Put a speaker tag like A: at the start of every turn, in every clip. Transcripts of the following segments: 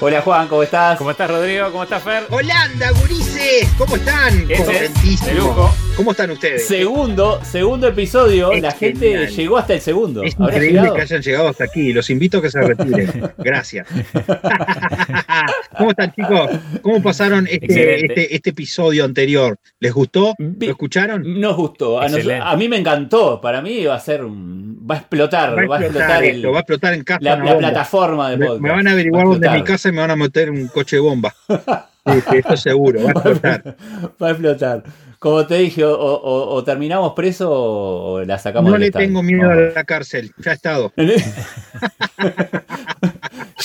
A: Hola Juan, ¿cómo estás?
B: ¿Cómo estás Rodrigo? ¿Cómo estás Fer?
C: Holanda, gurises, ¿cómo están?
B: De lujo.
C: ¿Cómo están ustedes?
A: Segundo, segundo episodio, la gente llegó hasta el segundo.
C: Es increíble que hayan llegado hasta aquí. Los invito a que se retiren. Gracias. ¿Cómo están, chicos? ¿Cómo pasaron este, este, este, episodio anterior? ¿Les gustó? ¿Lo escucharon?
A: Nos gustó. A, mí me encantó. Para mí va a ser un, va a explotar. Va a explotar,
C: va a explotar en casa.
A: La, plataforma de podcast.
C: Me, van a averiguar dónde es mi casa y me van a meter un coche de bomba. Sí, esto seguro, va a explotar.
A: va a explotar. Como te dije, o, terminamos preso o la sacamos.
C: No le tengo miedo a la cárcel, ya he estado.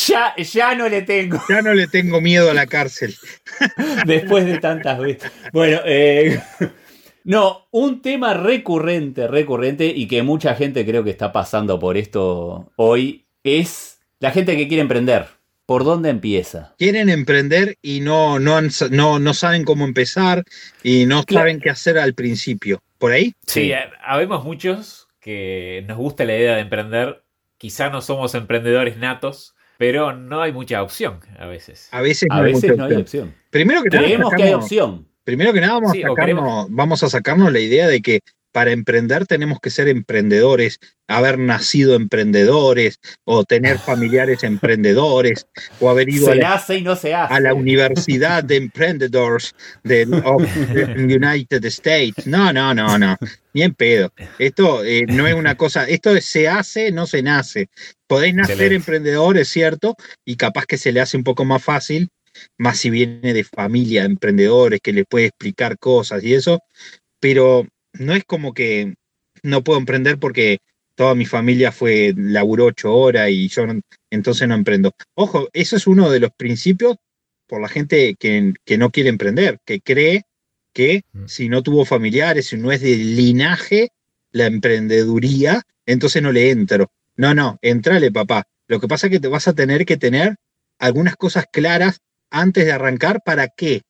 A: ya, ya no le tengo.
C: Ya no le tengo miedo a la cárcel.
A: Después de tantas veces. Bueno, eh, no, un tema recurrente, recurrente y que mucha gente creo que está pasando por esto hoy es la gente que quiere emprender. ¿Por dónde empieza?
C: Quieren emprender y no, no, no, saben cómo empezar y no saben qué hacer al principio. ¿Por ahí?
B: Sí, eh, habemos muchos que nos gusta la idea de emprender. Quizá no somos emprendedores natos, pero no hay mucha opción a veces.
C: A veces
A: no, hay, opción.
C: Primero que
A: Creemos que hay opción.
C: Primero que nada vamos, a vamos a sacarnos la idea de que para emprender tenemos que ser emprendedores, haber nacido emprendedores o tener familiares emprendedores o haber ido
A: a, la, y no se hace.
C: a la Universidad de Emprendedores de United States. No, no, no, no. Ni en pedo. Esto eh, no es una cosa, esto se hace, no se nace. Podéis nacer emprendedor, es cierto, y capaz que se le hace un poco más fácil, más si viene de familia de emprendedores que le puede explicar cosas y eso, pero no es como que no puedo emprender porque toda mi familia fue, laburó ocho horas y yo entonces no emprendo. Ojo, eso es uno de los principios por la gente que, que no quiere emprender, que cree que mm. si no tuvo familiares, si no es de linaje, la emprendeduría, entonces no le entro. No, no, entrale, papá. Lo que pasa es que te vas a tener que tener algunas cosas claras antes de arrancar. ¿Para qué?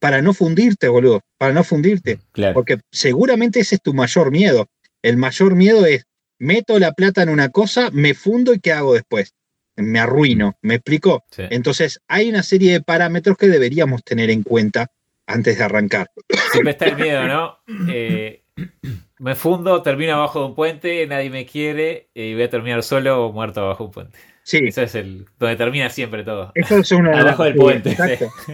C: Para no fundirte, boludo, para no fundirte. Porque seguramente ese es tu mayor miedo. El mayor miedo es, meto la plata en una cosa, me fundo y ¿qué hago después? Me arruino, ¿me explico? Entonces, hay una serie de parámetros que deberíamos tener en cuenta antes de arrancar.
B: Siempre está el miedo, ¿no? Eh, me fundo, termino abajo de un puente, nadie me quiere y voy a terminar solo o muerto abajo de un puente.
C: Sí.
B: Eso es el donde termina siempre todo.
C: Eso es una
A: Abajo del puente.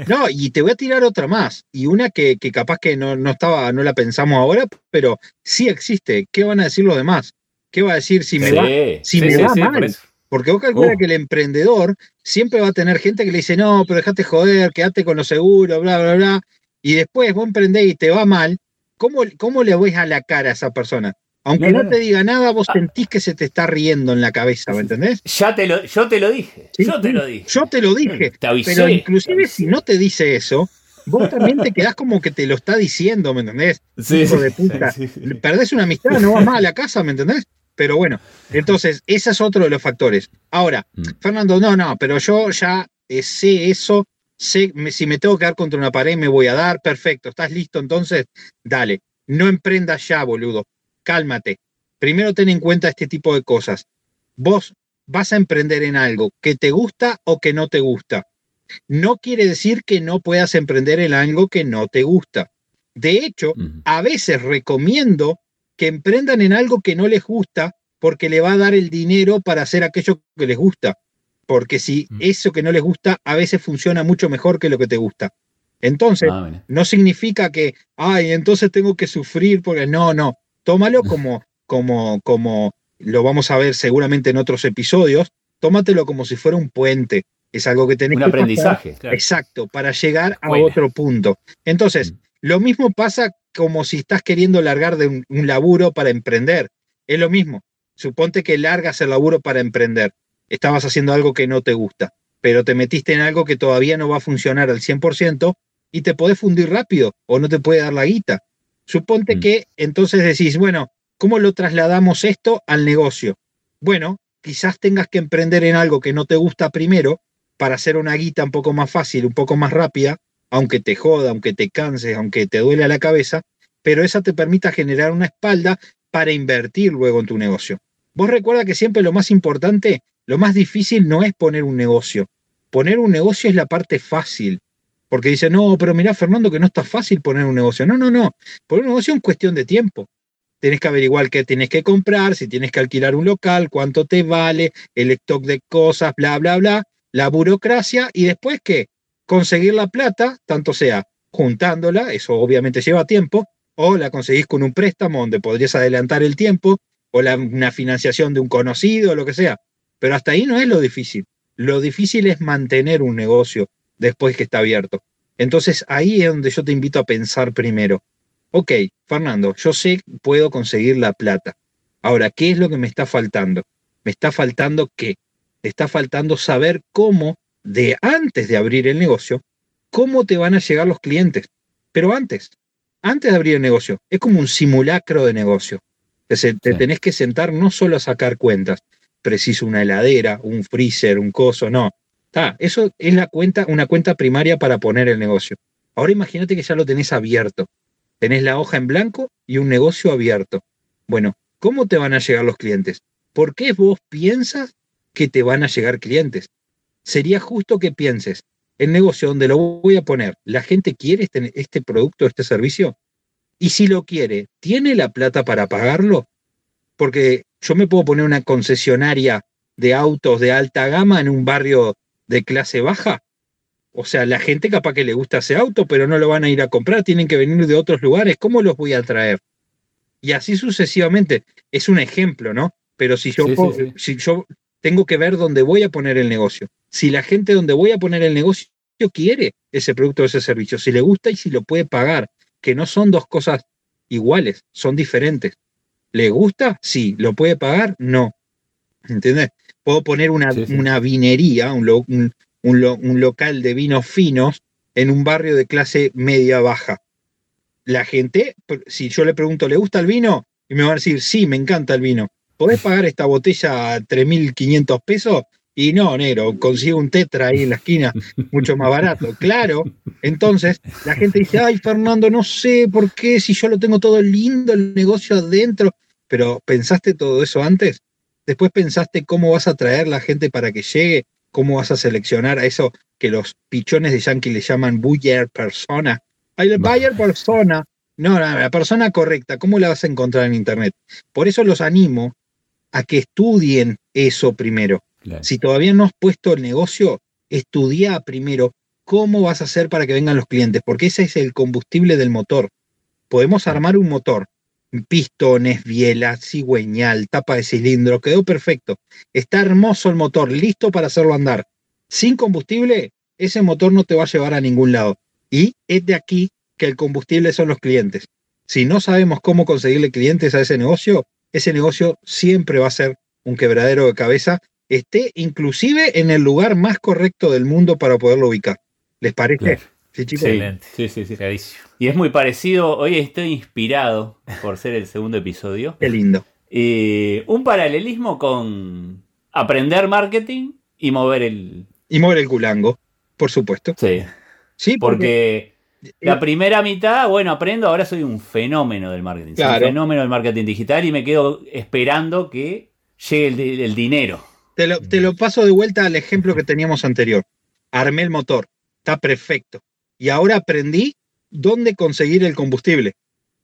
C: No, y te voy a tirar otra más. Y una que, capaz que no, no, estaba, no la pensamos ahora, pero sí existe. ¿Qué van a decir los demás? ¿Qué va a decir si me va, si me va mal? Porque vos calculas uh. que el emprendedor siempre va a tener gente que le dice, no, pero dejate joder, quédate con lo seguro, bla, bla, bla. Y después vos emprendés y te va mal. ¿Cómo, cómo le ves a la cara a esa persona? Aunque no, te diga nada, vos ah. sentís que se te está riendo en la cabeza, ¿me entendés?
A: Ya te lo, yo te lo dije. yo te lo dije.
C: Yo te lo dije. pero inclusive si no te dice eso, vos también te quedás como que te lo está diciendo, ¿me entendés? Sí, Hijo de puta. Perdés una amistad, no vas más a la casa, ¿me entendés? Pero bueno, entonces, ese es otro de los factores. Ahora, mm. Fernando, no, no, pero yo ya eh, sé eso, sé, si me tengo que dar contra una pared me voy a dar, perfecto, ¿estás listo? Entonces, dale, no emprendas ya, boludo cálmate. Primero ten en cuenta este tipo de cosas. Vos vas a emprender en algo que te gusta o que no te gusta. No quiere decir que no puedas emprender en algo que no te gusta. De hecho, a veces recomiendo que emprendan en algo que no les gusta porque le va a dar el dinero para hacer aquello que les gusta. Porque si eso que no les gusta a veces funciona mucho mejor que lo que te gusta. Entonces, ah, no significa que, ay, entonces tengo que sufrir porque no, no tómalo como, como, como lo vamos a ver seguramente en otros episodios, tómatelo como si fuera un puente. Es algo que tenés
A: un aprendizaje.
C: Exacto, para llegar a otro punto. Entonces, mm. lo mismo pasa como si estás queriendo largar de un, un, laburo para emprender. Es lo mismo. Suponte que largas el laburo para emprender. Estabas haciendo algo que no te gusta. pero te metiste en algo que todavía no va a funcionar al 100% y te podés fundir rápido o no te puede dar la guita. Suponte
A: Mm.
C: que entonces decís, bueno, ¿cómo lo trasladamos esto al negocio? Bueno, quizás tengas que emprender en algo que no te gusta primero para hacer una guita un poco más fácil, un poco más rápida, aunque te joda, aunque te canses, aunque te duele la cabeza, pero esa te permita generar una espalda para invertir luego en tu negocio. Vos recuerda que siempre lo más importante, lo más difícil no es poner un negocio. Poner un negocio es la parte fácil. Porque dice, no, pero mirá, Fernando, que no está fácil poner un negocio. No, no, no. Poner un negocio es cuestión de tiempo. Tenés que averiguar qué tenés que comprar, si tienes que alquilar un local, cuánto te vale, el stock de cosas, bla, bla, bla, la burocracia y después qué? Conseguir la plata, tanto sea juntándola, eso obviamente lleva tiempo, o la conseguís con un préstamo donde podrías adelantar el tiempo, o la, una financiación de un conocido, lo que sea. Pero hasta ahí no es lo difícil. Lo difícil es mantener un negocio después que está abierto. Entonces ahí es donde yo te invito a pensar primero. Ok, Fernando, yo sé que puedo conseguir la plata. Ahora, ¿qué es lo que me está faltando? Me está faltando qué? Me está faltando saber cómo, de antes de abrir el negocio, cómo te van a llegar los clientes. Pero antes, antes de abrir el negocio, es como un simulacro de negocio. Te, se- te
A: Sí.
C: tenés que sentar no solo a sacar cuentas, preciso una heladera, un freezer, un coso, no. Está, eso es la cuenta, una cuenta primaria para poner el negocio. Ahora imagínate que ya lo tenés abierto. Tenés la hoja en blanco y un negocio abierto. Bueno, ¿cómo te van a llegar los clientes? ¿Por qué vos piensas que te van a llegar clientes? Sería justo que pienses, el negocio donde lo voy a poner, ¿la gente quiere este, este producto, este servicio? Y si lo quiere, ¿tiene la plata para pagarlo? Porque yo me puedo poner una concesionaria de autos de alta gama en un barrio de clase baja. O sea, la gente capaz que le gusta ese auto, pero no lo van a ir a comprar, tienen que venir de otros lugares. ¿Cómo los voy a traer? Y así sucesivamente. Es un ejemplo, ¿no? Pero si yo,
A: Sí, sí,
C: po-
A: sí.
C: si yo tengo que ver dónde voy a poner el negocio. Si la gente donde voy a poner el negocio quiere ese producto o ese servicio, si le gusta y si lo puede pagar, que no son dos cosas iguales, son diferentes. ¿Le gusta? Sí. ¿Lo puede pagar? No. ¿Entendés? Puedo poner una,
A: Sí, sí.
C: una vinería, un, lo- un- un lo- un local de vinos finos en un barrio de clase media baja. La gente, si yo le pregunto, ¿le gusta el vino? Y me van a decir, sí, me encanta el vino. ¿Podés pagar esta botella a 3.500 pesos? Y no, negro, consigo un tetra ahí en la esquina, mucho más barato. Claro. Entonces, la gente dice, ay, Fernando, no sé por qué, si yo lo tengo todo lindo, el negocio adentro. Pero, ¿pensaste todo eso antes? Después pensaste cómo vas a traer la gente para que llegue, cómo vas a seleccionar a eso que los pichones de Yankee le llaman buyer persona. Ay, el buyer persona. No, no, la persona correcta, ¿cómo la vas a encontrar en Internet? Por eso los animo a que estudien eso primero.
A: Claro.
C: Si todavía no has puesto el negocio, estudia primero cómo vas a hacer para que vengan los clientes, porque ese es el combustible del motor. Podemos armar un motor, pistones, biela, cigüeñal, tapa de cilindro, quedó perfecto. Está hermoso el motor, listo para hacerlo andar. Sin combustible, ese motor no te va a llevar a ningún lado. Y es de aquí que el combustible son los clientes. Si no sabemos cómo conseguirle clientes a ese negocio, ese negocio siempre va a ser un quebradero de cabeza, esté inclusive en el lugar más correcto del mundo para poderlo ubicar. ¿Les parece?
A: Claro.
C: Sí, chicos.
A: Sí,
B: Excelente.
A: sí, sí, sí.
B: Clarísimo.
A: Y es muy parecido, hoy estoy inspirado por ser el segundo episodio.
C: Qué lindo.
A: Eh, un paralelismo con aprender marketing y mover el...
C: Y mover el culango, por supuesto.
A: Sí,
C: Sí, porque,
A: porque la primera mitad, bueno, aprendo, ahora soy un fenómeno del marketing. Soy un fenómeno del marketing digital y me quedo esperando que llegue el, di- el dinero.
C: te, lo, te lo paso de vuelta al ejemplo que teníamos anterior. Armé el motor, está perfecto. Y ahora aprendí dónde conseguir el combustible.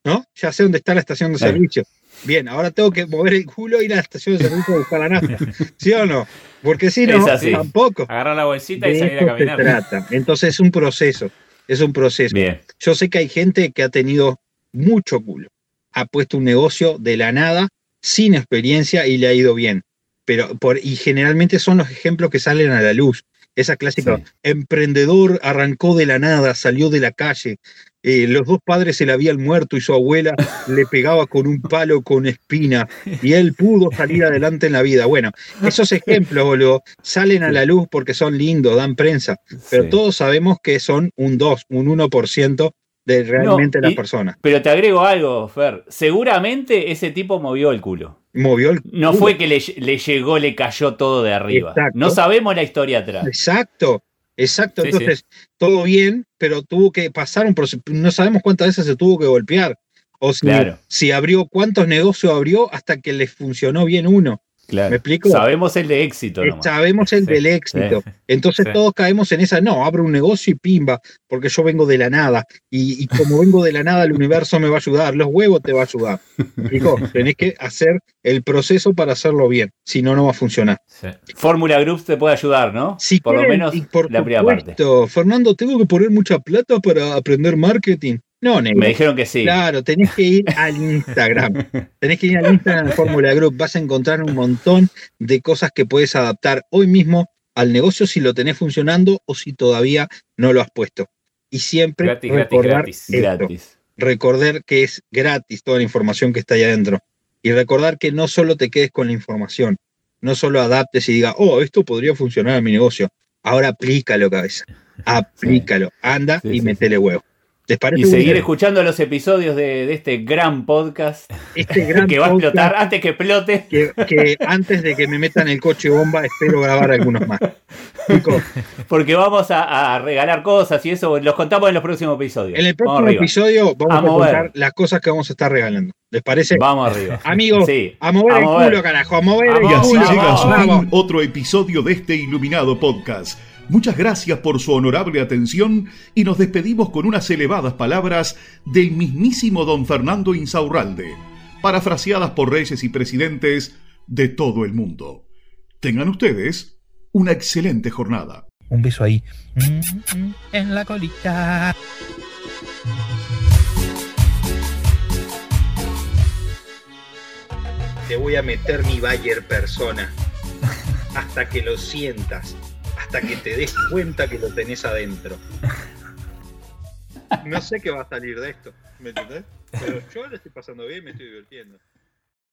C: ¿No? Ya sé dónde está la estación de
A: Claro.
C: servicio. Bien, ahora tengo que mover el culo e ir a la estación de servicio a buscar la nafta. ¿Sí o no? Porque si no,
A: Es así.
C: tampoco.
B: Agarrar la bolsita y
C: De
B: salir a
C: eso se
B: caminar.
C: trata. Entonces es un proceso. Es un proceso.
A: Bien.
C: Yo sé que hay gente que ha tenido mucho culo. Ha puesto un negocio de la nada, sin experiencia y le ha ido bien. Pero por, y generalmente son los ejemplos que salen a la luz. Esa clásica,
A: Sí.
C: emprendedor arrancó de la nada, salió de la calle. eh, los dos padres se le habían muerto y su abuela le pegaba con un palo con espina y él pudo salir adelante en la vida. Bueno, esos ejemplos, boludo, salen a la luz porque son lindos, dan prensa, pero
A: Sí.
C: todos sabemos que son un 2, un 1% de realmente
A: No,
C: las personas.
A: Pero te agrego algo, Fer. Seguramente ese tipo movió el culo.
C: Movió el
A: No fue que le, le llegó, le cayó todo de arriba.
C: Exacto.
A: No sabemos la historia atrás.
C: Exacto, exacto.
B: Sí,
C: Entonces, todo bien, pero tuvo que pasar un proceso. No sabemos cuántas veces se tuvo que golpear. O si,
A: Claro.
C: si abrió, cuántos negocios abrió hasta que les funcionó bien uno.
A: Claro.
C: ¿Me explico?
A: Sabemos el de éxito.
C: Eh,
A: nomás.
C: Sabemos el
B: Sí,
C: del éxito. Entonces
B: Sí.
C: todos caemos en esa, no, abro un negocio y pimba, porque yo vengo de la nada. Y, y como vengo de la nada, el universo me va a ayudar, los huevos te va a ayudar. ¿Me explico? Tenés que hacer el proceso para hacerlo bien, si no, no va a funcionar.
B: Sí.
A: Fórmula Group te puede ayudar, ¿no?
C: Si
A: por lo
C: quieren,
A: menos
C: y por
A: la primera parte.
C: Fernando, tengo que poner mucha plata para aprender marketing. No, negro.
A: Me dijeron que sí.
C: Claro, tenés que ir al Instagram. Tenés que ir al Instagram de Fórmula Group. Vas a encontrar un montón de cosas que puedes adaptar hoy mismo al negocio si lo tenés funcionando o si todavía no lo has puesto. Y siempre
B: Gratis,
C: recordar
B: gratis.
C: esto,
A: Gratis.
C: recordar que es gratis toda la información que está ahí adentro. Y recordar que no solo te quedes con la información, no solo adaptes y digas, oh, esto podría funcionar en mi negocio. Ahora aplícalo, cabeza. Aplícalo. Anda
A: Sí,
C: y
A: sí,
C: metele huevo. ¿Les parece
A: Y seguir
C: bien?
A: escuchando los episodios de, de este gran podcast
C: este gran
A: que va a explotar antes que explote.
C: que, que antes de que me metan el coche bomba, espero grabar algunos más. Chicos,
A: Porque vamos a, a regalar cosas y eso los contamos en los próximos episodios.
C: en el próximo episodio vamos
A: A
C: a,
A: mover.
C: contar las cosas que vamos a estar regalando. ¿Les parece?
A: Vamos arriba.
C: Amigos,
A: Sí.
C: a mover
A: a
C: el
A: mover.
C: culo, carajo, a mover
B: A
C: el
D: Y así
C: culo.
D: llega a su
C: Vamos.
D: fin otro episodio de este iluminado podcast. Muchas gracias por su honorable atención y nos despedimos con unas elevadas palabras del mismísimo don Fernando Insaurralde, parafraseadas por reyes y presidentes de todo el mundo. Tengan ustedes una excelente jornada.
E: Un beso ahí. Mm, mm, En la colita.
C: Te voy a meter mi Bayer persona hasta que lo sientas, hasta que te des cuenta que lo tenés adentro. No sé qué va a salir de esto, ¿me entendés? Pero yo lo estoy pasando bien, me estoy divirtiendo.